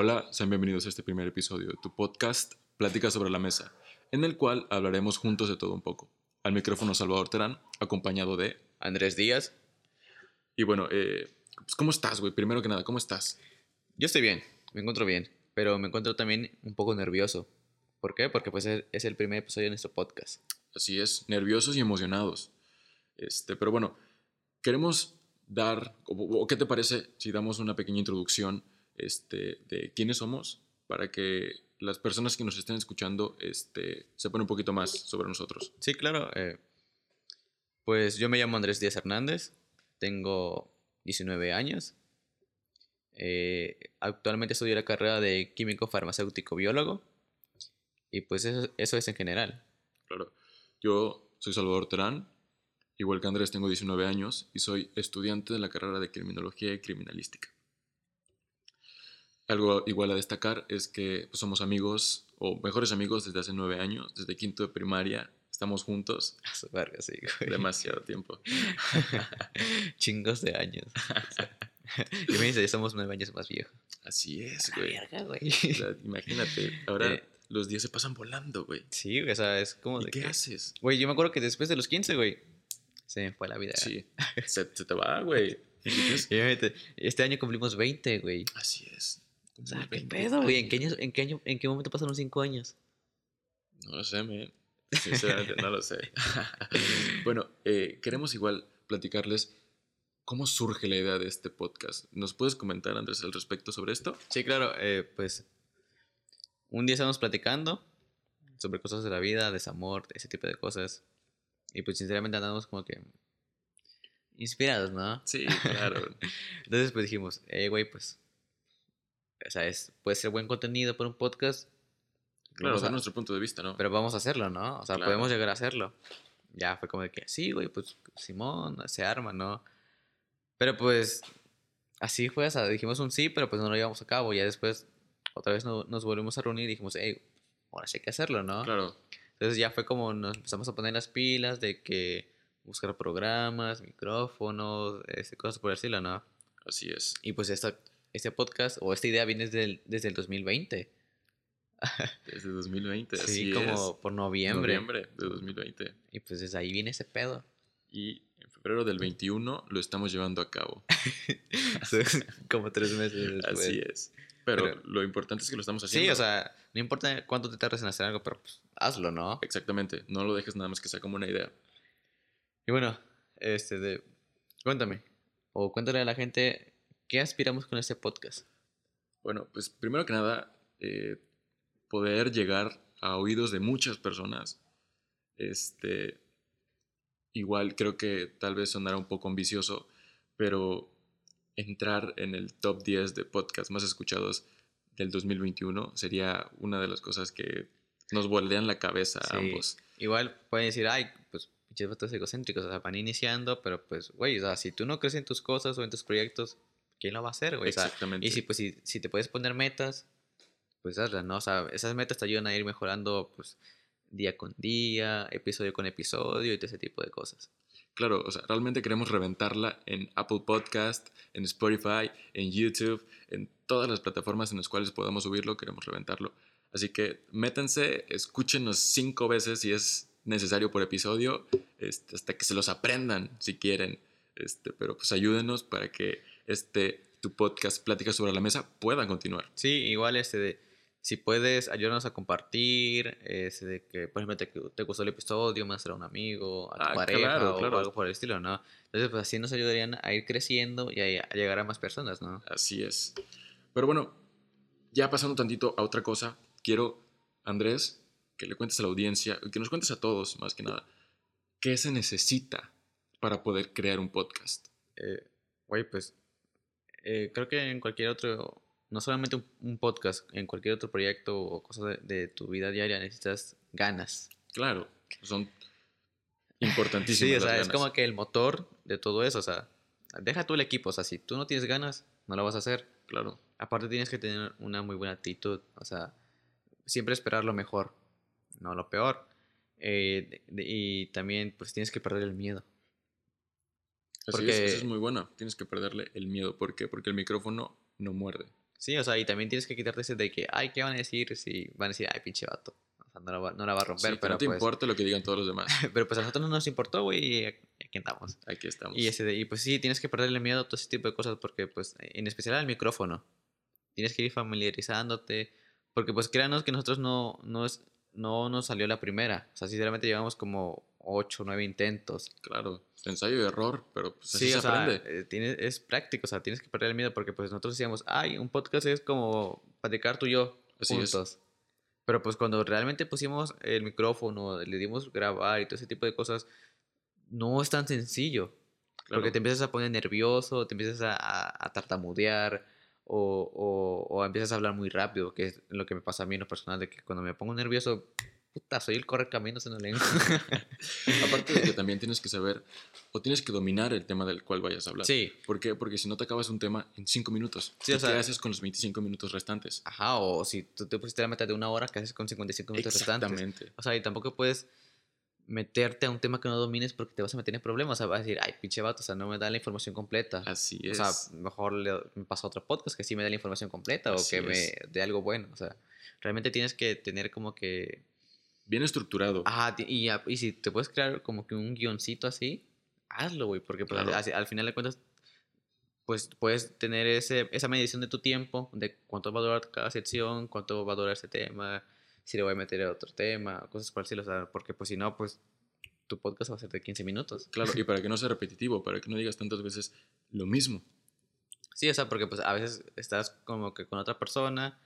Hola, sean bienvenidos a este primer episodio de tu podcast Plática sobre la Mesa, en el cual hablaremos juntos de todo un poco. Al micrófono Salvador Terán, acompañado de... Andrés Díaz. Y bueno, eh, pues, ¿cómo estás, güey? Primero que nada, ¿cómo estás? Yo estoy bien, me encuentro bien, pero me encuentro también un poco nervioso. ¿Por qué? Porque pues es el primer episodio de nuestro podcast. Así es, nerviosos y emocionados. Este, pero bueno, queremos dar, o, o ¿qué te parece si damos una pequeña introducción este, de quiénes somos para que las personas que nos estén escuchando este, sepan un poquito más sobre nosotros? Sí, claro. eh, pues yo me llamo Andrés Díaz Hernández, tengo 19 años. eh, actualmente estudio la carrera de químico farmacéutico biólogo. Y pues eso, eso es en general. Claro. Yo soy Salvador Terán, igual que Andrés tengo 19 años y soy estudiante de la carrera de Criminología y Criminalística. Algo igual a destacar es que pues, somos amigos, o mejores amigos desde hace 9 años, desde quinto de primaria, estamos juntos verga, sí, güey. demasiado tiempo. Chingos de años. Yo me dice, ya somos nueve años más viejos. Así es, güey. verga, güey. O sea, imagínate, ahora Eh, los días se pasan volando, güey. Sí, güey, o sea, es como ¿Y de qué que- haces? Güey, yo me acuerdo que después de los 15, güey, se me fue la vida. Sí, se, se te va, güey. Este año cumplimos 20, güey. Así es. O sea, ¿qué 20 pedo? ¿En qué, año, en, qué año, ¿En qué momento pasaron 5 años? No lo sé, man. Sinceramente, no lo sé. bueno, eh, queremos igual platicarles cómo surge la idea de este podcast. ¿Nos puedes comentar, Andrés, al respecto sobre esto? Sí, claro, eh, pues un día estábamos platicando sobre cosas de la vida, desamor, ese tipo de cosas. Y pues sinceramente andamos como que inspirados, ¿no? Sí, claro. Entonces pues dijimos, eh, güey, pues, o sea, es, puede ser buen contenido para un podcast, claro, Vamos dar a- nuestro punto de vista, ¿no? pero vamos a hacerlo, ¿no? O sea, Claro. podemos llegar a hacerlo. Ya fue como de que, sí, güey, pues Simón, se arma, ¿no? Pero pues, así fue, o sea, dijimos un sí, pero pues no lo llevamos a cabo. Ya después, otra vez no- nos volvimos a reunir y dijimos, hey, ahora sí hay que hacerlo, ¿no? Claro, Entonces ya fue como nos empezamos a poner las pilas de que buscar programas, micrófonos, este, cosas por el estilo, ¿no? así es. Y pues esta, este podcast o esta idea viene desde el, desde el 2020. Desde 2020, Sí, así como es. por noviembre. Noviembre de 2020. Y pues desde ahí viene ese pedo. Y en febrero del 21 lo estamos llevando a cabo. como tres meses después. Así es. Pero, Pero- lo importante es que lo estamos haciendo. Sí, o sea, no importa cuánto te tardes en hacer algo, pero pues hazlo, ¿no? Exactamente. No lo dejes nada más que sea como una idea. Y bueno, este de cuéntame o cuéntale a la gente qué aspiramos con este podcast. Bueno, pues primero que nada, eh, poder llegar a oídos de muchas personas. Este, igual creo que tal vez sonará un poco ambicioso, pero entrar en el top 10 de podcasts más escuchados del 2021 sería una de las cosas que nos voltean la cabeza a Sí. ambos. Igual pueden decir, ay, pues pinches vatos egocéntricos, o sea, van iniciando, pero pues, güey, o sea, si tú no crees en tus cosas o en tus proyectos, ¿quién lo va a hacer, güey? O sea, Exactamente. y si, pues, si, si te puedes poner metas, pues hazlas, ¿no? O sea, esas metas te ayudan a ir mejorando, pues, día con día, episodio con episodio y todo ese tipo de cosas. Claro, o sea, realmente queremos reventarla en Apple Podcast, en Spotify, en YouTube, en todas las plataformas en las cuales podamos subirlo, queremos reventarlo. Así que métanse, escúchenos cinco veces si es necesario por episodio, este, hasta que se los aprendan si quieren. Este, pero pues ayúdenos para que este tu podcast Pláticas sobre la Mesa pueda continuar. Sí, igual, este, de, si puedes ayudarnos a compartir, este, de que, por ejemplo, te, te gustó el episodio, mándaselo a un amigo, a tu Ah, pareja claro, o claro. algo por el estilo, ¿no? Entonces, pues así nos ayudarían a ir creciendo y a, a llegar a más personas, ¿no? Así es. Pero bueno, ya pasando tantito a otra cosa, quiero, Andrés, que le cuentes a la audiencia, que nos cuentes a todos, más que nada, qué se necesita para poder crear un podcast. Eh, Güey, pues eh, creo que en cualquier otro, no solamente un, un podcast, en cualquier otro proyecto o cosa de, de tu vida diaria necesitas ganas. Claro, son importantísimas. Sí, o las sea, es como que el motor de todo eso, o sea, deja tú el equipo, o sea, si tú no tienes ganas, no lo vas a hacer. Claro, Aparte tienes que tener una muy buena actitud, o sea, siempre esperar lo mejor, no lo peor. Eh, de- de- y también pues tienes que perder el miedo. Así Porque- es, es muy bueno. Tienes que perderle el miedo. ¿Por qué? Porque el micrófono no muerde. Sí, o sea, y también tienes que quitarte ese de que, ay, ¿qué van a decir? Si van a decir, ay, pinche vato. O sea, no la va, no la va a Sí, romper, que pero no te pues... importa lo que digan todos los demás. Pero pues a nosotros no nos importó, güey, y aquí andamos. Aquí estamos. Y, ese de- y pues sí, tienes que perderle miedo a todo ese tipo de cosas porque, pues, en especial al micrófono. Tienes que ir familiarizándote. Porque, pues, créanos que nosotros no, no, es, no nos salió la primera. O sea, sinceramente llevamos como 8 o 9 intentos. Claro, ensayo y error, pero pues así Sí, se o sea, aprende. eh, tiene- es práctico, o sea, tienes que perder el miedo porque, pues, nosotros decíamos, ay, un podcast es como platicar tú y yo Así es. juntos. Pero, pues, cuando realmente pusimos el micrófono, le dimos grabar y todo ese tipo de cosas, no es tan sencillo. Claro. Porque te empiezas a poner nervioso, te empiezas a, a- a tartamudear o, o- o empiezas a hablar muy rápido, que es lo que me pasa a mí en lo personal, de que cuando me pongo nervioso, puta, soy el correcaminos en la lengua. Aparte de que también tienes que saber o tienes que dominar el tema del cual vayas a hablar. sí, ¿Por qué? Porque si no te acabas un tema en 5 minutos. Sí, ¿Y o sea- ¿Qué haces con los 25 minutos restantes? ajá, o si tú te pusiste la meta de una hora, ¿qué haces con 55 minutos restantes? Exactamente. O sea, y tampoco puedes meterte a un tema que no domines porque te vas a meter en problemas. O sea, vas a decir, ay, pinche vato, o sea, no me da la información completa. Así O es. sea, mejor le, me paso a otro podcast que sí me dé la información completa Así o que me es. dé algo bueno. O sea, realmente tienes que tener como que... Bien estructurado. Ajá, y, y si te puedes crear como que un guioncito así, hazlo, güey, porque pues, Claro. al, al final de cuentas, pues puedes tener ese, esa medición de tu tiempo, de cuánto va a durar cada sección, cuánto va a durar ese tema, si le voy a meter otro tema, cosas por el o sea, porque pues si no, pues tu podcast va a ser de 15 minutos. Claro, y para que no sea repetitivo, para que no digas tantas veces lo mismo. Sí, o sea, porque pues a veces estás como que con otra persona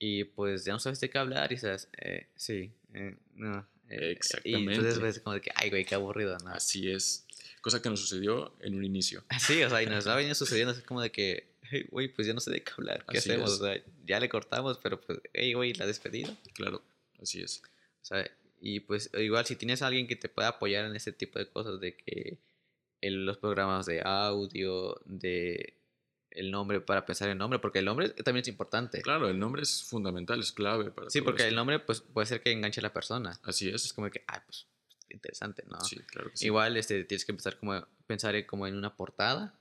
y pues ya no sabes de qué hablar y sabes, eh, sí, eh, no. eh, Y entonces Exactamente. ves como de que, ay, güey, qué aburrido, ¿no? Así es. Cosa que nos sucedió en un inicio. Sí, o sea, y nos va venido sucediendo así como de que, hey, güey, pues ya no sé de qué hablar, ¿qué Así hacemos? es. O sea, ya le cortamos, pero pues, hey, güey, la despedida. Claro, así es. O sea, y pues igual si tienes a alguien que te pueda apoyar en ese tipo de cosas, de que en los programas de audio, de el nombre, para pensar en nombre, porque el nombre también es importante. Claro, el nombre es fundamental, es clave para Sí, porque el nombre pues puede ser que enganche a la persona. Así Es es. como que, ay, pues, interesante, ¿no? Sí, claro que sí. Igual este, tienes que empezar como pensar en, como en una portada,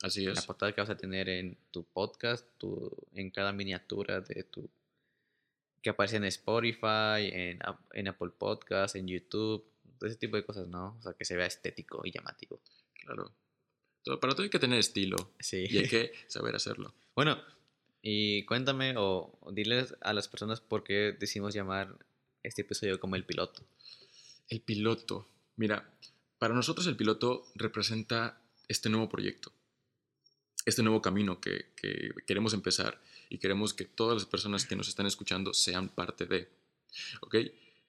Así la es. portada que vas a tener en tu podcast, tu, en cada miniatura de tu que aparece en Spotify, en, Ap- en Apple Podcast, en YouTube, todo ese tipo de cosas, ¿no? O sea, que se vea estético y llamativo. Claro. Para todo hay que tener estilo Sí. y hay que saber hacerlo. bueno, y cuéntame o, o diles a las personas por qué decidimos llamar este episodio como el piloto. El piloto. Mira, para nosotros el piloto representa este nuevo proyecto, este nuevo camino que, que queremos empezar y queremos que todas las personas que nos están escuchando sean parte de. ¿Ok?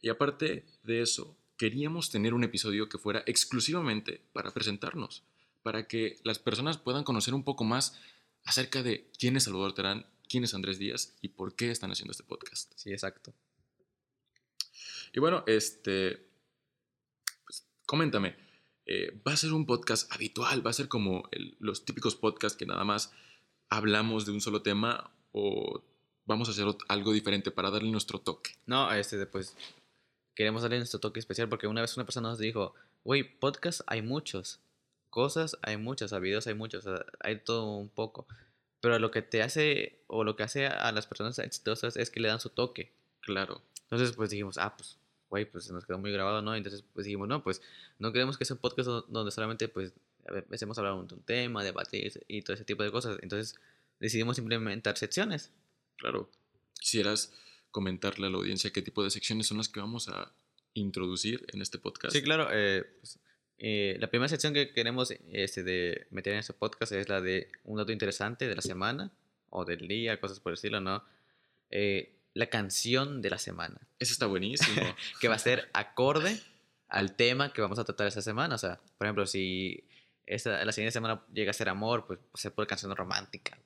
Y aparte de eso, queríamos tener un episodio que fuera exclusivamente para presentarnos, para que las personas puedan conocer un poco más acerca de quién es Salvador Terán, quién es Andrés Díaz y por qué están haciendo este podcast. Sí, exacto. Y bueno, este, pues, coméntame, eh, ¿va a ser un podcast habitual? ¿Va a ser como el- los típicos podcasts que nada más hablamos de un solo tema o vamos a hacer algo diferente para darle nuestro toque? No, este, pues queremos darle nuestro toque especial porque una vez una persona nos dijo, güey, podcast hay muchos, cosas hay muchas, a videos hay muchos, hay todo un poco. Pero lo que te hace, o lo que hace a las personas exitosas es que le dan su toque. Claro, Entonces, pues dijimos, ah, pues, güey, pues se nos quedó muy grabado, ¿no? Entonces, pues dijimos, no, pues no queremos que sea un podcast do- donde solamente, pues, empecemos a hablar de un tema, debatir y todo ese tipo de cosas. Entonces, decidimos implementar secciones. claro. ¿Quisieras comentarle a la audiencia qué tipo de secciones son las que vamos a introducir en este podcast? Sí, claro. eh, pues, eh, la primera sección que queremos este, de meter en este podcast es la de un dato interesante de la semana o del día, cosas por el estilo, ¿no? Eh, la canción de la semana, Eso está buenísimo. que va a ser acorde al tema que vamos a tratar esta semana. O sea, por ejemplo, si esta, la siguiente semana llega a ser amor, pues a ser por canción romántica.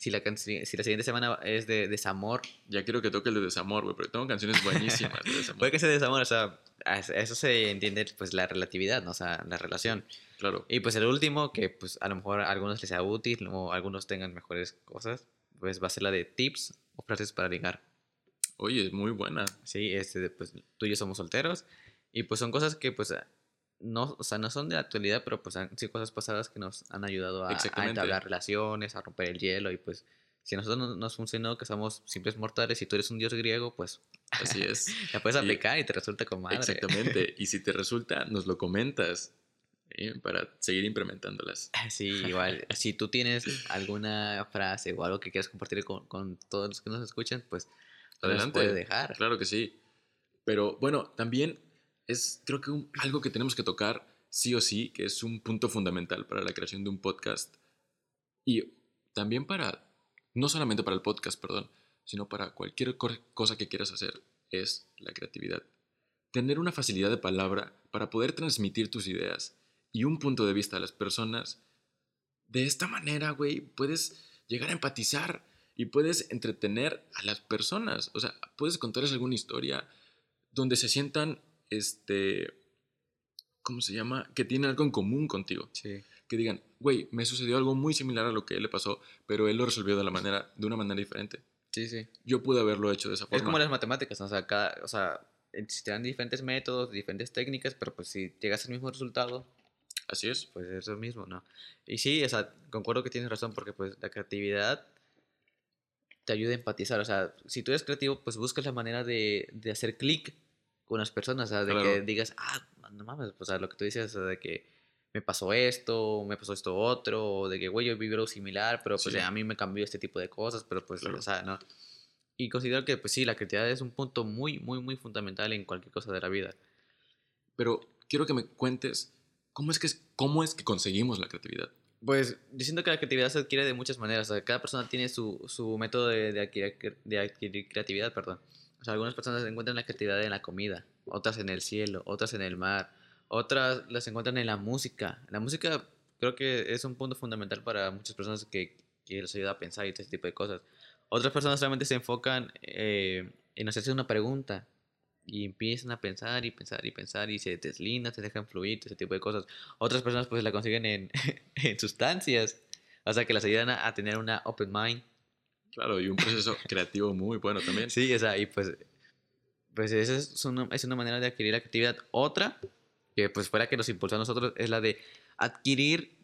Si la, si la siguiente semana es de desamor, ya quiero que toque el de desamor, güey, porque tengo canciones buenísimas de desamor. puede que sea desamor, o sea, a eso se entiende pues la relatividad, ¿no? O sea, la relación. Claro, Y pues el último, que pues a lo mejor a algunos les sea útil o algunos tengan mejores cosas, pues va a ser la de tips o frases para ligar. oye, es muy buena. Sí, este, pues tú y yo somos solteros y pues son cosas que pues no, o sea, no son de la actualidad, pero pues han sido cosas pasadas que nos han ayudado a, a entablar relaciones, a romper el hielo y pues si a nosotros no nos funcionó, que somos simples mortales, y tú eres un dios griego, pues Así es. la puedes aplicar y te resulta con madre. Exactamente. Y si te resulta, nos lo comentas ¿eh? para seguir implementándolas. Sí, igual. Si tú tienes alguna frase o algo que quieras compartir con, con todos los que nos escuchan, pues nos Adelante. puedes dejar. Claro que sí. Pero bueno, también es creo que un- algo que tenemos que tocar sí o sí, que es un punto fundamental para la creación de un podcast y también para, no solamente para el podcast, perdón, sino para cualquier cosa que quieras hacer, es la creatividad. Tener una facilidad de palabra para poder transmitir tus ideas y un punto de vista a las personas, de esta manera, güey, puedes llegar a empatizar y puedes entretener a las personas. O sea, puedes contarles alguna historia donde se sientan, este, ¿cómo se llama? Que tienen algo en común contigo. Sí. Que digan, güey, me sucedió algo muy similar a lo que a él le pasó, pero él lo resolvió de, la manera, de una manera diferente. Sí, sí. Yo pude haberlo hecho de esa forma. Es como las matemáticas, ¿no? o sea, cada, o sea, existirán diferentes métodos, diferentes técnicas, pero pues si llegas al mismo resultado, Así es. pues es lo mismo, ¿no? Y sí, o sea, concuerdo que tienes razón porque pues la creatividad te ayuda a empatizar, o sea, si tú eres creativo, pues buscas la manera de, de hacer clic con las personas, o sea, de que Claro. digas, ah, no mames, o sea, lo que tú dices, o sea, de que me pasó esto, me pasó esto otro, o de que, güey, yo viví algo similar, pero pues Sí. a mí me cambió este tipo de cosas, pero pues, Claro. o sea, ¿no? Y considero que, pues sí, la creatividad es un punto muy, muy, muy fundamental en cualquier cosa de la vida. Pero quiero que me cuentes cómo es que, cómo es que conseguimos la creatividad. Pues yo siento que la creatividad se adquiere de muchas maneras. O sea, cada persona tiene su, su método de, de adquirir, de adquirir creatividad, perdón. O sea, algunas personas encuentran la creatividad en la comida, otras en el cielo, otras en el mar, otras las encuentran en la música. La música creo que es un punto fundamental para muchas personas que, que les ayuda a pensar y este tipo de cosas. Otras personas solamente se enfocan eh, en hacerse una pregunta y empiezan a pensar y pensar y pensar y se deslindan, se dejan fluir, ese tipo de cosas. Otras personas pues la consiguen en, en sustancias, o sea que las ayudan a, a tener una open mind. Claro, y un proceso creativo muy bueno también. Sí, o sea, y pues, pues esa es una, es una manera de adquirir la creatividad. Otra, que pues fuera que nos impulsa a nosotros, es la de adquirir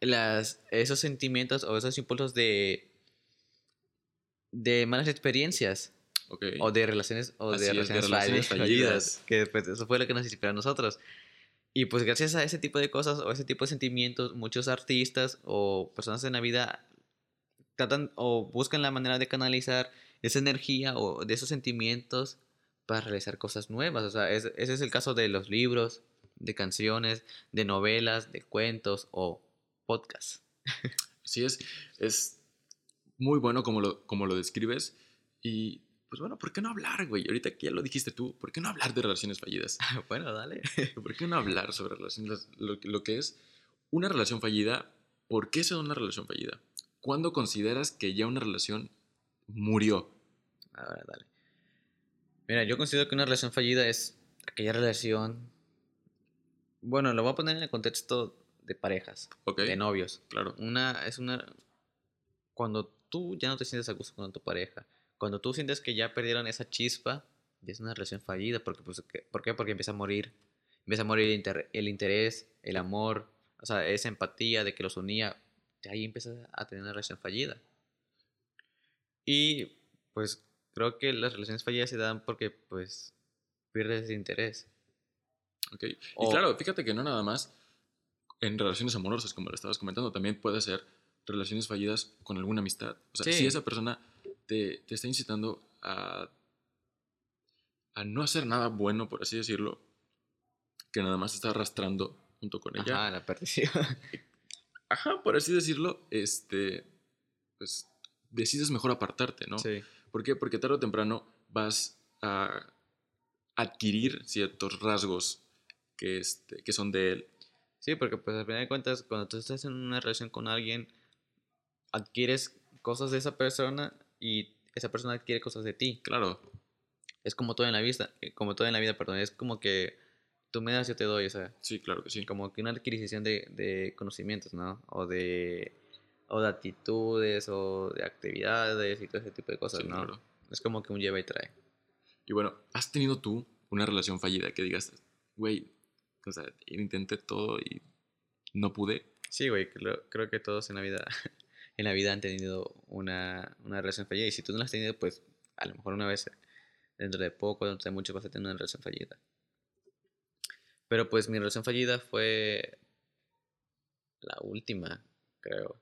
las, esos sentimientos o esos impulsos de, de malas experiencias. Ok. o de relaciones o Así de es, de relaciones, relaciones falli- fallidas. fallidas que pues eso fue lo que nos inspiró a nosotros y pues gracias a ese tipo de cosas o ese tipo de sentimientos muchos artistas o personas en la vida tratan o buscan la manera de canalizar esa energía o de esos sentimientos para realizar cosas nuevas o sea es- ese es el caso de los libros de canciones de novelas de cuentos o podcasts Sí, es, es muy bueno como lo, como lo describes. Y pues bueno, ¿por qué no hablar, güey? Ahorita que ya lo dijiste tú, ¿por qué no hablar de relaciones fallidas? bueno dale ¿Por qué no hablar sobre relaciones, lo, lo que es una relación fallida? ¿Por qué se da una relación fallida? ¿Cuándo consideras que ya una relación murió? Ahora, dale. Mira, yo considero que una relación fallida es aquella relación. Bueno, lo voy a poner en el contexto de parejas, ¿Ok? de novios. Claro. Una es una. Cuando tú ya no te sientes a gusto con tu pareja, cuando tú sientes que ya perdieron esa chispa, ya es una relación fallida. Porque, pues, ¿qué- ¿Por qué? Porque empieza a morir. Empieza a morir el, inter- el interés, el amor, o sea, esa empatía de que los unía. Ahí empiezas a tener una relación fallida. Y pues creo que las relaciones fallidas se dan porque pues pierdes ese interés. Ok. Y O- claro, fíjate que no nada más en relaciones amorosas, como lo estabas comentando, también puede ser relaciones fallidas con alguna amistad. O sea, Sí. si esa persona te, te está incitando a, a no hacer nada bueno, por así decirlo, que nada más está arrastrando junto con ella. Ajá, la perdición. Ajá, por así decirlo, este, pues decides mejor apartarte, ¿no? Sí. ¿Por qué? Porque tarde o temprano vas a adquirir ciertos rasgos que, este, que son de él. Sí, porque pues al final de cuentas, cuando tú estás en una relación con alguien, adquieres cosas de esa persona y esa persona adquiere cosas de ti. Claro, Es como todo en la vida, eh, como todo en la vida, perdón, es como que tú me das, yo te doy, o sea, sí, claro que sí. como que una adquisición de, de conocimientos, ¿no? O de, o de actitudes, o de actividades y todo ese tipo de cosas, Sí, ¿no? claro. Es como que un lleva y trae. Y bueno, ¿has tenido tú una relación fallida que digas, güey, o sea, intenté todo y no pude? Sí, güey, creo, creo que todos en la vida en la vida han tenido una, una relación fallida. Y si tú no la has tenido, pues a lo mejor una vez dentro de poco, dentro de mucho vas a tener una relación fallida. Pero pues mi relación fallida fue la última, creo.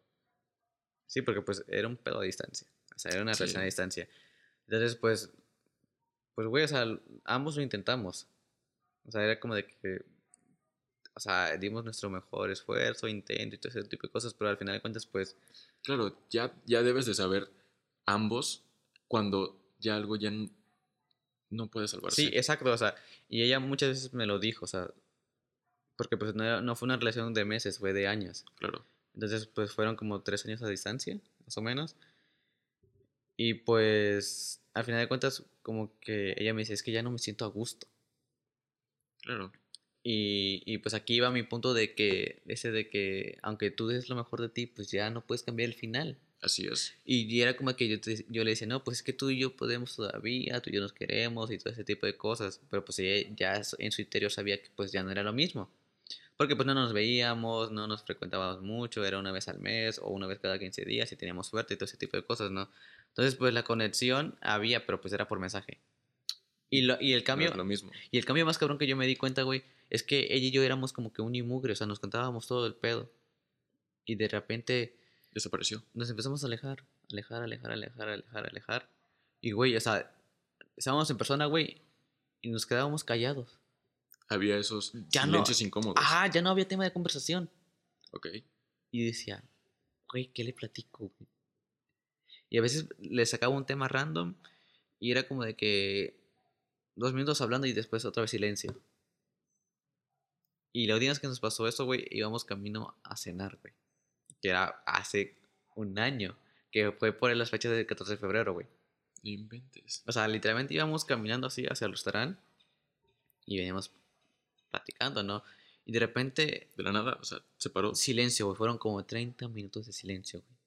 Sí, porque pues era un pedo a distancia. O sea, era una Sí. relación a distancia. Entonces, pues, pues, güey, o sea, ambos lo intentamos. O sea, era como de que, o sea, dimos nuestro mejor esfuerzo, intento y todo ese tipo de cosas, pero al final de cuentas, pues, Claro, ya, ya debes de saber ambos cuando ya algo ya no puede salvarse. sí, exacto, o sea, y ella muchas veces me lo dijo, o sea, porque pues no, no fue una relación de meses, fue de años. Claro. Entonces, pues fueron como tres años a distancia, más o menos. Y pues, al final de cuentas, como que ella me dice, es que ya no me siento a gusto. Claro. Y, y pues aquí va mi punto de que, ese de que, aunque tú des lo mejor de ti, pues ya no puedes cambiar el final. Así es. Y era como que yo, te- yo le decía, no, pues es que tú y yo podemos todavía, tú y yo nos queremos y todo ese tipo de cosas. Pero pues ella ya en su interior sabía que pues ya no era lo mismo. Porque pues no nos veíamos, no nos frecuentábamos mucho, era una vez al mes o una vez cada 15 días y teníamos suerte y todo ese tipo de cosas, ¿no? Entonces pues la conexión había, pero pues era por mensaje. Y, lo, y el No cambio, es lo mismo. y el cambio más cabrón que yo me di cuenta, güey, es que ella y yo éramos como que un y mugre, o sea, nos contábamos todo el pedo. Y de repente Desapareció. nos empezamos a alejar, alejar, alejar, alejar, alejar, alejar. Y, güey, o sea, estábamos en persona, güey, y nos quedábamos callados. Había esos Ya no- silencios incómodos. Ah, ya no había tema de conversación. Ok. Y decía, güey, ¿qué le platico, güey? Y a veces le sacaba un tema random y era como de que dos minutos hablando y después otra vez silencio. Y la última vez que nos pasó eso, güey, íbamos camino a cenar, güey. Que era hace un año, que fue por las fechas del 14 de febrero, güey. No inventes. O sea, literalmente íbamos caminando así hacia el restaurante y veníamos platicando, ¿no? Y de repente, De la nada, o sea, se paró. silencio, güey. Fueron como 30 minutos de silencio, güey.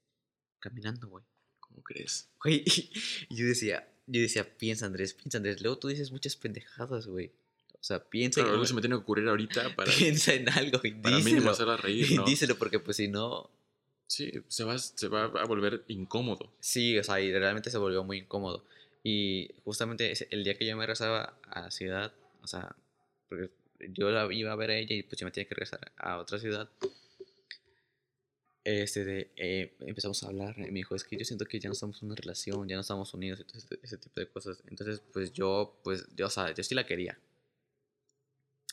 Caminando, güey. ¿Cómo crees? Güey, y yo decía, yo decía, piensa Andrés, piensa Andrés. Luego tú dices muchas pendejadas, güey. O sea, piensa, Claro, en- algo se me tiene que ocurrir ahorita para, piensa en algo y para díselo. mínimo hacerla reír, ¿no? díselo porque pues si no... Sí, se va, se va a volver incómodo. Sí, o sea, y realmente se volvió muy incómodo. Y justamente el día que yo me regresaba a la ciudad, o sea, porque yo la iba a ver a ella y pues yo me tenía que regresar a otra ciudad. Este de, eh, empezamos a hablar y me dijo, es que yo siento que ya no estamos en una relación, ya no estamos unidos ese tipo de cosas. Entonces, pues yo, pues, yo, o sea, yo sí la quería.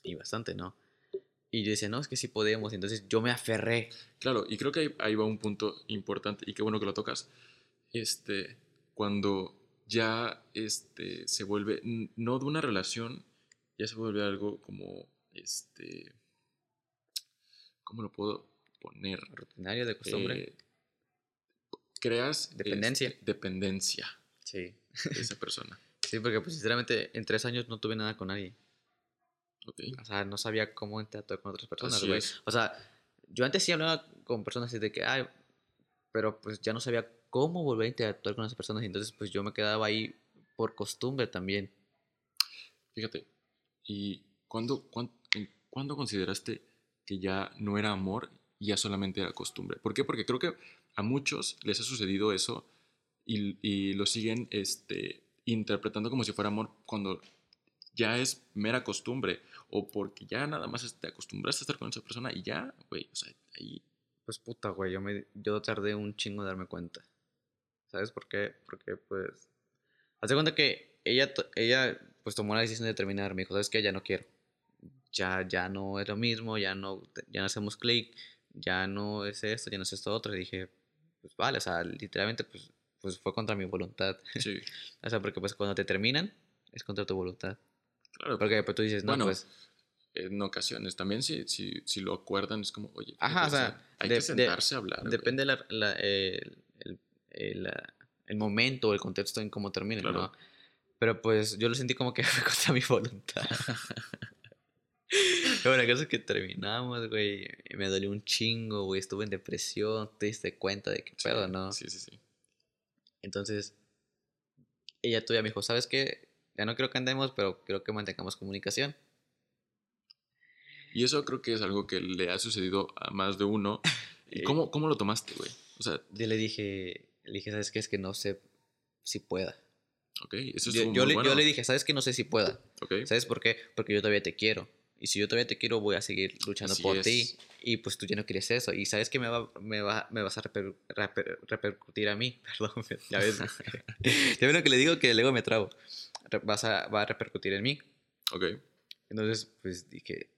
Y bastante, ¿no? Y yo decía, no, es que sí podemos. Entonces yo me aferré. Claro, y creo que ahí, ahí va un punto importante y qué bueno que lo tocas. Este, cuando ya este, se vuelve, no de una relación, ya se vuelve algo como, este, ¿cómo lo puedo poner? Rutinario de costumbre. Eh, creas Dependencia. este, dependencia sí. de esa persona. Sí, porque pues sinceramente en tres años no tuve nada con nadie. ¿Ok? O sea, no sabía cómo interactuar con otras personas, güey. O sea, yo antes sí hablaba con personas así de que, ay, pero pues ya no sabía cómo volver a interactuar con esas personas y entonces pues yo me quedaba ahí por costumbre también. Fíjate, ¿y cuándo, cuán- en- cuándo consideraste que ya no era amor y ya solamente era costumbre? ¿Por qué? Porque creo que a muchos les ha sucedido eso y, y lo siguen este, interpretando como si fuera amor cuando ya es mera costumbre o porque ya nada más te acostumbraste a estar con esa persona y ya, güey, o sea, ahí, Pues puta, güey, yo, me, yo tardé un chingo en darme cuenta. ¿Sabes por qué? Porque pues... Haz cuenta que ella, ella pues tomó la decisión de terminar. Me dijo, ¿sabes qué? Ya no quiero. Ya, ya no es lo mismo, ya no, ya no hacemos clic, ya no es esto, ya no es esto otro. Y dije, pues vale, o sea, literalmente pues, pues fue contra mi voluntad. sí, O sea, porque pues cuando te terminan es contra tu voluntad. Claro. Porque pues tú dices, no, Bueno, pues... En ocasiones también si, si, si lo acuerdan es como, oye, Ajá, o sea, hay de- que de- sentarse a hablar. Depende la, la- el, el, el, la- el momento, el contexto en cómo termine, Claro. ¿no? Pero pues yo lo sentí como que fue contra mi voluntad. Bueno, la cosa es que terminamos, güey. Me dolió un chingo, güey. Estuve en depresión. Te diste cuenta de qué Sí, pedo, ¿no? Sí, sí, sí. Entonces, ella todavía me dijo, ¿sabes qué? Ya no quiero que andemos, pero quiero que mantengamos comunicación. Y eso creo que es algo que le ha sucedido a más de uno ¿Y cómo, cómo lo tomaste, güey? O sea, Yo le dije, le dije, ¿sabes qué? Es que no sé si pueda. ok, eso es Yo, yo le, bueno. yo le dije, ¿sabes qué? No sé si pueda. Ok, ¿Sabes por qué? Porque yo todavía te quiero. Y si yo todavía te quiero, voy a seguir luchando Así por es. ti. Y pues tú ya no quieres eso. Y sabes que me, va, me, va, me vas a reper- reper- repercutir a mí. Perdón, ya ves. ya ves lo que le digo que luego me trabo. Vas a, va a repercutir en mí. ok. Entonces, pues dije.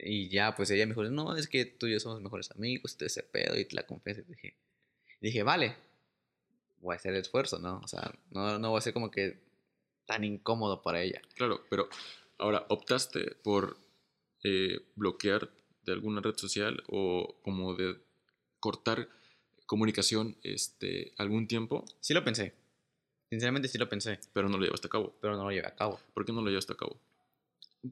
Y ya, pues ella me dijo, no, es que tú y yo somos mejores amigos, tú ese pedo y te la confieso. Y dije, dije, vale, voy a hacer el esfuerzo, ¿no? O sea, no, no voy a ser como que tan incómodo para ella. Claro, pero ahora, ¿optaste por eh, bloquear de alguna red social o como de cortar comunicación este, algún tiempo, Sí lo pensé. Sinceramente sí lo pensé, pero no lo llevaste a cabo? pero no lo llevé a cabo. ¿Por qué no lo llevaste a cabo?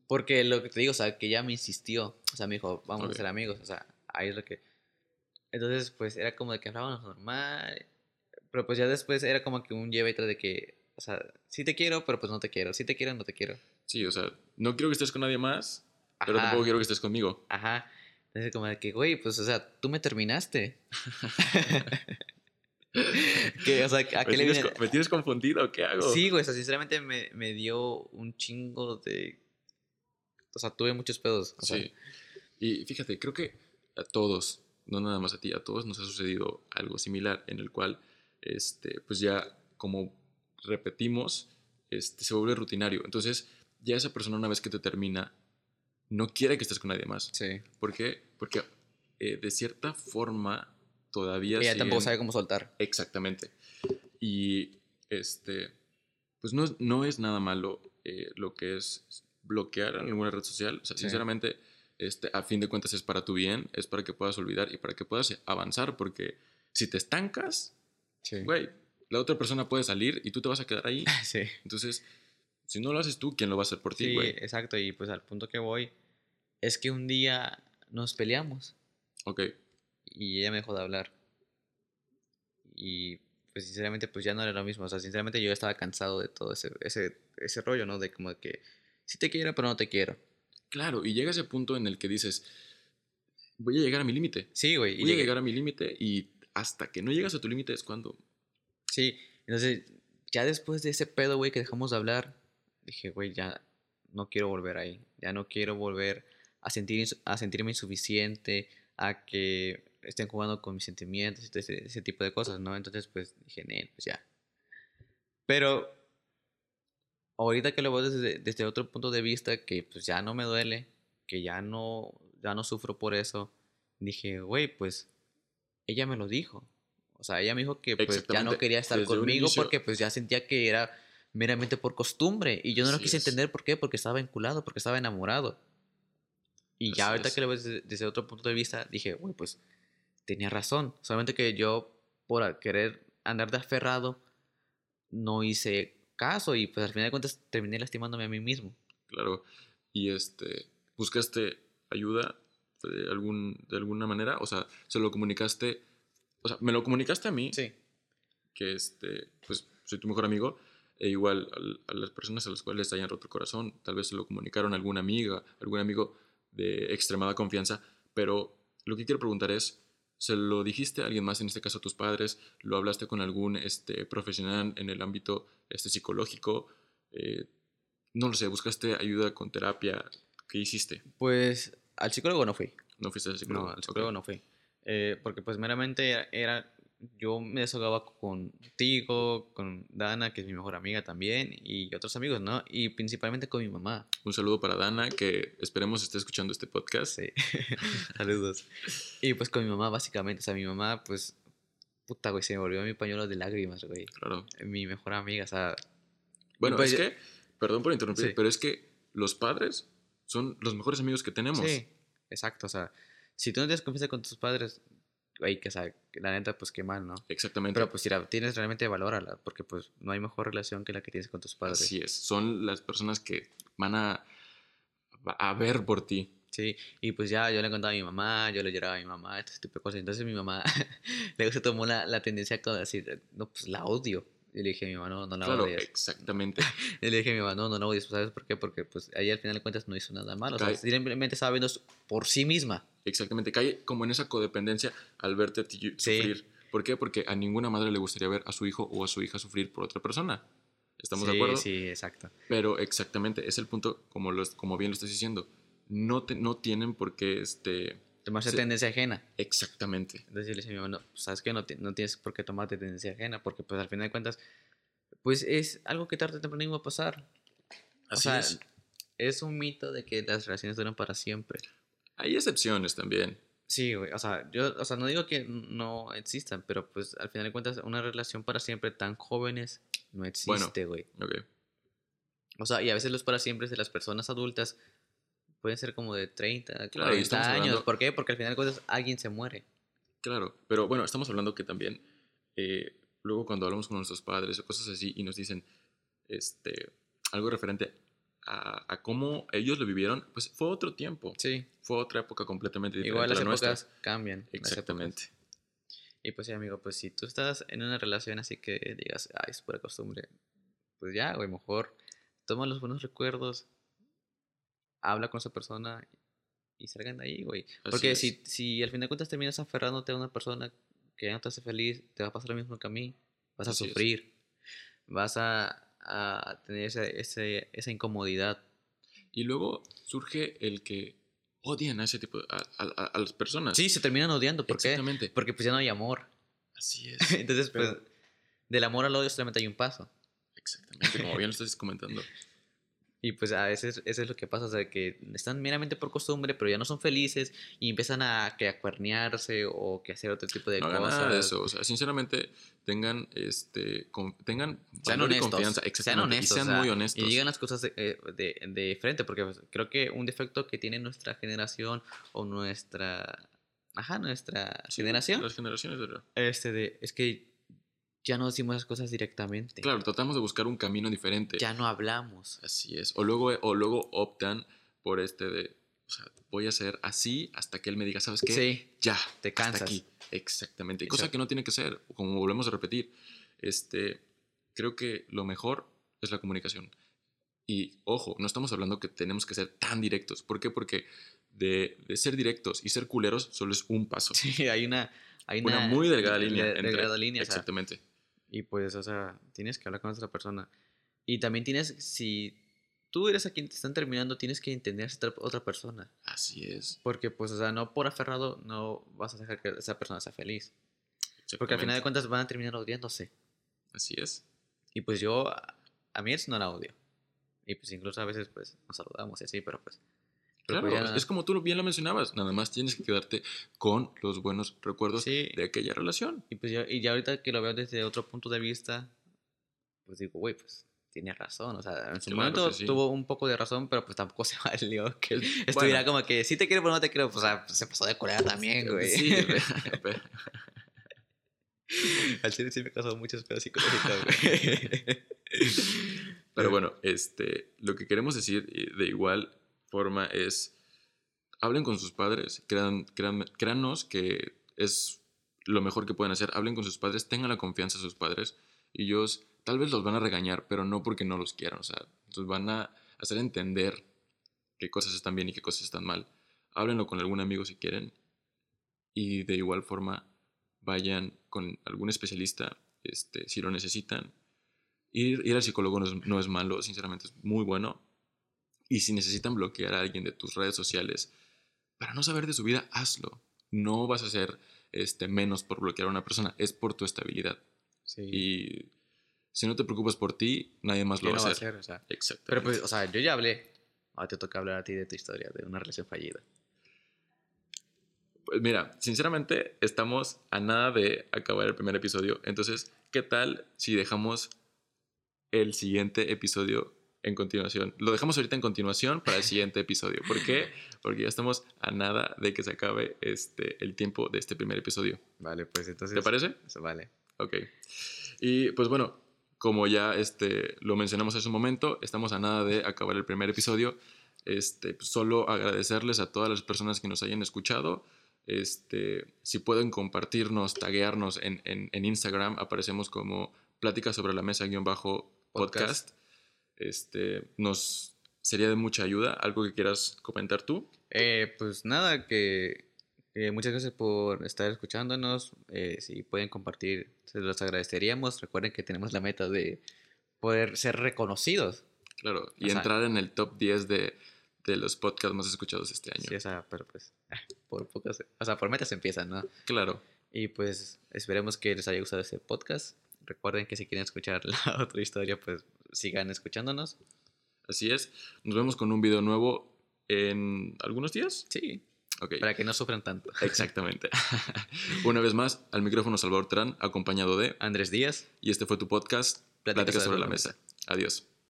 Porque lo que te digo, o sea, que ella me insistió. O sea, me dijo, vamos Ok. a ser amigos. O sea, ahí es lo que... Entonces, pues era como de que hablábamos normal. Pero pues ya después era como que un lleva y trae de que, o sea, sí te quiero, pero pues no te quiero. Sí te quiero, no te quiero. Sí, o sea, no quiero que estés con nadie más, pero Ajá, tampoco quiero que estés conmigo. Ajá. Entonces como de que, güey, pues, o sea, tú me terminaste. que, o sea, ¿a ¿Me qué le tienes, viene? me tienes confundido? ¿Qué hago? Sí, güey, o sea, sinceramente me, me dio un chingo de... O sea, tuve muchos pedos. O sea, Sí. Y fíjate, creo que a todos, no nada más a ti, a todos nos ha sucedido algo similar en el cual, este, pues ya como repetimos, este, se vuelve rutinario. Entonces, ya esa persona una vez que te termina, no quiere que estés con nadie más. sí. ¿Por qué? Porque eh, de cierta forma todavía... Ella tampoco siguen- sabe cómo soltar. Exactamente. Y este, pues no, es- no es nada malo eh, lo que es bloquear en alguna red social. O sea, Sí. sinceramente, este, a fin de cuentas es para tu bien, es para que puedas olvidar y para que puedas avanzar, porque si te estancas, Sí. güey, la otra persona puede salir y tú te vas a quedar ahí. Sí. Entonces, si no lo haces tú, ¿quién lo va a hacer por ti, Sí, güey? exacto. Y pues al punto que voy es que un día nos peleamos Ok, y ella me dejó de hablar. Y pues sinceramente pues ya no era lo mismo. O sea, sinceramente yo estaba cansado de todo ese, ese, ese rollo, ¿no? De como de que sí te quiero, pero no te quiero. claro, y llega ese punto en el que dices, voy a llegar a mi límite. Sí, güey. y Voy a llegué- llegar a mi límite y hasta que no llegas a tu límite es cuando Sí, entonces ya después de ese pedo, güey, que dejamos de hablar, dije, güey, ya no quiero volver ahí. Ya no quiero volver a, sentir, a sentirme insuficiente, a que estén jugando con mis sentimientos y todo ese, ese tipo de cosas, ¿no? Entonces, pues dije, Nel, pues ya. Pero ahorita que lo veo desde, desde otro punto de vista, que pues ya no me duele, que ya no, ya no sufro por eso, dije, güey, pues ella me lo dijo. O sea, ella me dijo que pues ya no quería estar desde conmigo porque pues ya sentía que era meramente por costumbre. Y yo no lo quise es. entender por qué, porque estaba vinculado, porque estaba enamorado. Y ya ahorita es. que lo ves desde, desde otro punto de vista, dije, güey, pues tenía razón. Solamente que yo, por querer andar de aferrado, no hice caso y pues al final de cuentas terminé lastimándome a mí mismo. Claro. Y este, ¿buscaste ayuda de, algún, de alguna manera? O sea, ¿se lo comunicaste? O sea, ¿me lo comunicaste a mí? Sí. Que este, pues soy tu mejor amigo. E igual al- a, las personas a las cuales hayan roto el corazón, tal vez se lo comunicaron a alguna amiga, algún amigo de extremada confianza. Pero lo que quiero preguntar es, ¿se lo dijiste a alguien más, en este caso a tus padres? ¿Lo hablaste con algún este, profesional en el ámbito este, psicológico? Eh, no lo sé, ¿buscaste ayuda con terapia? ¿Qué hiciste? Pues al psicólogo no fui. ¿No fuiste al psicólogo? No, al psicólogo no fui. Eh, porque pues meramente era, era- yo me desahogaba contigo, con Dana, que es mi mejor amiga también, y otros amigos, ¿no? Y principalmente con mi mamá. Un saludo para Dana, que esperemos esté escuchando este podcast. Sí. Saludos. Y pues con mi mamá, básicamente. O sea, mi mamá, pues, puta, güey, se me volvió mi pañuelo de lágrimas, güey. Claro. Mi mejor amiga, o sea, Bueno, Pues es yo- que, perdón por interrumpir, Sí. pero es que los padres son los mejores amigos que tenemos. sí, exacto. O sea, si tú no tienes confianza con tus padres, güey, que, o sea, la neta, pues qué mal, ¿no? Exactamente. Pero pues si la tienes realmente, valórala, porque pues no hay mejor relación que la que tienes con tus padres. Así es. Son las personas que van a, a ver por ti. Sí, y pues ya yo le contaba a mi mamá, yo le lloraba a mi mamá, este tipo de cosas. Entonces mi mamá luego se tomó la, la tendencia a decir, no, pues la odio. Y le dije a mi mamá, no, no la Claro, odies. exactamente. Y le dije a mi mamá, no, no la odies. ¿Sabes por qué? Porque pues ahí al final de cuentas no hizo nada malo. O sea, simplemente estaba viendo por sí misma. Exactamente. Cae como en esa codependencia al verte a ti Sí. sufrir. ¿Por qué? Porque a ninguna madre le gustaría ver a su hijo o a su hija sufrir por otra persona. ¿Estamos sí, de acuerdo? Sí, exacto. Pero exactamente, es el punto, como, lo, como bien lo estás diciendo. No, te, no tienen por qué, este... Tomarse Sí. tendencia ajena. Exactamente. Entonces yo le dije a mi mamá, no, pues, sabes que no, no tienes por qué tomarte tendencia ajena, porque pues al final de cuentas, pues es algo que tarde o temprano iba a pasar. O Así sea, es. es un mito de que las relaciones duran para siempre. Hay excepciones también. Sí, güey, o sea, yo, o sea, no digo que no existan, pero pues al final de cuentas una relación para siempre tan jóvenes no existe, güey. Ok. O sea, y a veces los para siempre de las personas adultas pueden ser como de 30, Claro, y 40 estamos años. hablando- ¿Por qué? Porque al final de cuentas alguien se muere. Claro, pero bueno, estamos hablando que también eh, luego cuando hablamos con nuestros padres o cosas así y nos dicen este, algo referente a, a cómo ellos lo vivieron, pues fue otro tiempo, Sí. fue otra época completamente diferente Igual las a la nuestra. épocas cambian. épocas. Exactamente. Y pues sí, amigo, pues si tú estás en una relación así que digas, ay, es pura costumbre, pues ya, güey, mejor toma los buenos recuerdos, habla con esa persona y salgan de ahí, güey. Porque es. si, si al fin de cuentas terminas aferrándote a una persona que ya no te hace feliz, te va a pasar lo mismo que a mí. Vas a Así es. sufrir, vas a, a tener ese, ese- esa incomodidad. Y luego surge el que odian a ese tipo, de- a, a- las personas. Sí, se terminan odiando. ¿Por qué? Exactamente. Porque pues ya no hay amor. Así es. Entonces, pues, Pero- del amor al odio solamente hay un paso. Exactamente, como bien lo estás comentando. Y pues a veces eso es lo que pasa, o sea, que están meramente por costumbre, pero ya no son felices y empiezan a, que a cuernearse o que hacer otro tipo de No cosas. nada de eso. O sea, sinceramente, tengan, este, con- tengan Sean y honestos. confianza. Sean honestos. y sean o sea, muy honestos. Y digan las cosas de, eh, de, de frente, porque pues, creo que un defecto que tiene nuestra generación o nuestra... Ajá, nuestra Sí, generación. Las generaciones de... Este de, es que ya no decimos las cosas directamente. Claro, tratamos de buscar un camino diferente. Ya no hablamos. Así es. O luego, o luego optan por este de, o sea, voy a hacer así hasta que él me diga, ¿sabes qué? Sí, Ya, te hasta cansas. aquí. Exactamente. Cosa que no tiene que ser, como volvemos a repetir. Este, creo que lo mejor es la comunicación. Y ojo, no estamos hablando que tenemos que ser tan directos. ¿Por qué? Porque de, de ser directos y ser culeros solo es un paso. Sí, hay una... Hay Una, una, muy delgada línea. de- entre- delgada línea, o sea, Exactamente. Y pues, o sea, tienes que hablar con otra persona. Y también tienes, si tú eres a quien te están terminando, tienes que entender a otra- persona. Así es. Porque, pues, o sea, no por aferrado no vas a dejar que esa persona sea feliz. Porque al final de cuentas van a terminar odiándose. Así es. Y pues yo, a, a mi ex no la odio. Y pues incluso a veces, pues, nos saludamos y así, pero pues... pero Claro, pues ya- es como tú bien lo mencionabas. Nada más tienes que quedarte con los buenos recuerdos Sí. de aquella relación. Y pues ya, y ya ahorita que lo veo desde otro punto de vista, pues digo, güey, pues tiene razón. O sea, en su Claro momento sí. tuvo un poco de razón, pero pues tampoco se valió que Es- estuviera bueno. como que si te quiero, pero no te quiero. Pues, o sea, se pasó de Corea también, güey. Sí, pero- Al chile sí me causó muchos pedos psicológicos, güey. Pero bueno, este, lo que queremos decir eh, de igual es, hablen con sus padres, crean, crean- créannos que es lo mejor que pueden hacer, hablen con sus padres, tengan la confianza de sus padres, y ellos tal vez los van a regañar, pero no porque no los quieran, o sea, los van a hacer entender qué cosas están bien y qué cosas están mal. Háblenlo con algún amigo si quieren, y de igual forma vayan con algún especialista este, si lo necesitan. Ir, ir al psicólogo no es malo, sinceramente es muy bueno. Y si necesitan bloquear a alguien de tus redes sociales para no saber de su vida, hazlo. No vas a ser este, menos por bloquear a una persona, es por tu estabilidad. Sí. Y si no te preocupas por ti, nadie más lo ¿Qué va no va a hacer. hacer? O sea, Exactamente. pero pues, o sea, yo ya hablé. Ahora te toca hablar a ti de tu historia, de una relación fallida. Pues mira, sinceramente estamos a nada de acabar el primer episodio. Entonces, ¿qué tal si dejamos el siguiente episodio en continuación? Lo dejamos ahorita en continuación para el siguiente episodio. ¿Por qué? Porque ya estamos a nada de que se acabe este, el tiempo de este primer episodio. Vale, pues entonces. ¿Te parece? Vale. Ok. Y pues bueno, como ya este, lo mencionamos hace un momento, estamos a nada de acabar el primer episodio. Este, pues, solo agradecerles a todas las personas que nos hayan escuchado. Este, si pueden compartirnos, taguearnos en, en, en Instagram, aparecemos como plática sobre la mesa guion bajo podcast. Este, nos sería de mucha ayuda. ¿Algo que quieras comentar tú? Eh, pues nada, que, muchas gracias por estar escuchándonos. Eh, si pueden compartir, se los agradeceríamos. Recuerden que tenemos la meta de poder ser reconocidos. Claro, y O sea- entrar en el top 10 de, de los podcasts más escuchados este año. Sí, o sea, pero pues, por pocas, o sea, por metas empiezan, ¿no? Claro. Y pues esperemos que les haya gustado este podcast. Recuerden que si quieren escuchar la otra historia, pues sigan escuchándonos. Así es. Nos vemos con un video nuevo en algunos días. Sí, Ok. para que no sufran tanto. Exactamente. Una vez más, al micrófono Salvador Terán, acompañado de... Andrés Díaz. Y este fue tu podcast, Pláticas Pláticas sobre la mesa. Adiós.